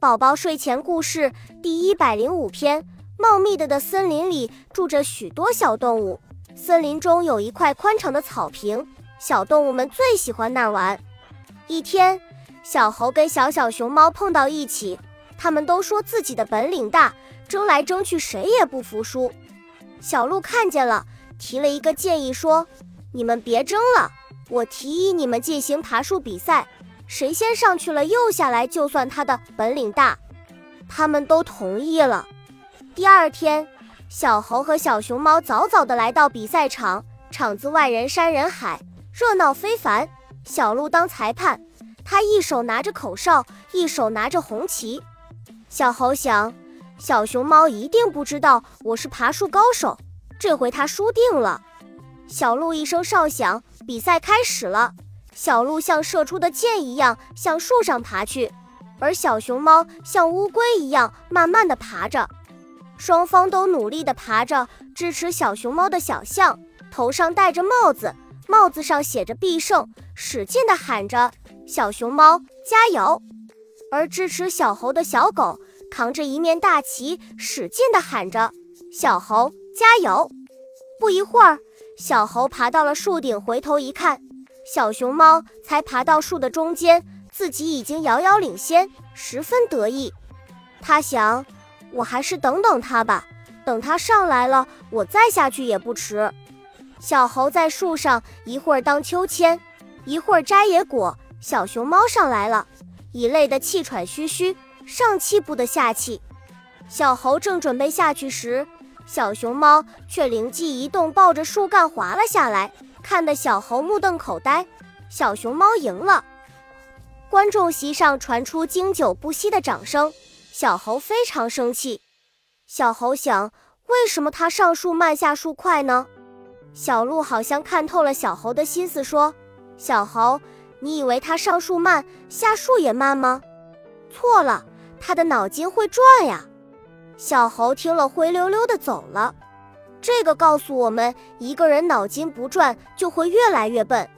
宝宝睡前故事第一百零五篇：茂密的的森林里住着许多小动物。森林中有一块宽敞的草坪，小动物们最喜欢那玩。一天，小猴跟小小熊猫碰到一起，他们都说自己的本领大，争来争去谁也不服输。小鹿看见了，提了一个建议说：“你们别争了，我提议你们进行爬树比赛。”谁先上去了又下来，就算他的本领大。他们都同意了。第二天，小猴和小熊猫早早的来到比赛场，场子外人山人海，热闹非凡。小鹿当裁判，他一手拿着口哨，一手拿着红旗。小猴想，小熊猫一定不知道我是爬树高手，这回他输定了。小鹿一声哨响，比赛开始了。小鹿像射出的箭一样向树上爬去，而小熊猫像乌龟一样慢慢地爬着。双方都努力地爬着。支持小熊猫的小象头上戴着帽子，帽子上写着“必胜”，使劲地喊着：“小熊猫加油！”而支持小猴的小狗扛着一面大旗，使劲地喊着：“小猴加油！”不一会儿，小猴爬到了树顶，回头一看。小熊猫才爬到树的中间，自己已经遥遥领先，十分得意。他想，我还是等等它吧，等它上来了，我再下去也不迟。小猴在树上一会儿荡秋千，一会儿摘野果。小熊猫上来了，已累得气喘吁吁，上气不得下气。小猴正准备下去时，小熊猫却灵机一动，抱着树干滑了下来。看得小猴目瞪口呆，小熊猫赢了。观众席上传出经久不息的掌声，小猴非常生气。小猴想，为什么他上树慢，下树快呢？小鹿好像看透了小猴的心思，说：“小猴，你以为他上树慢，下树也慢吗？错了，他的脑筋会转呀。”小猴听了，灰溜溜的走了。这个告诉我们，一个人脑筋不转，就会越来越笨。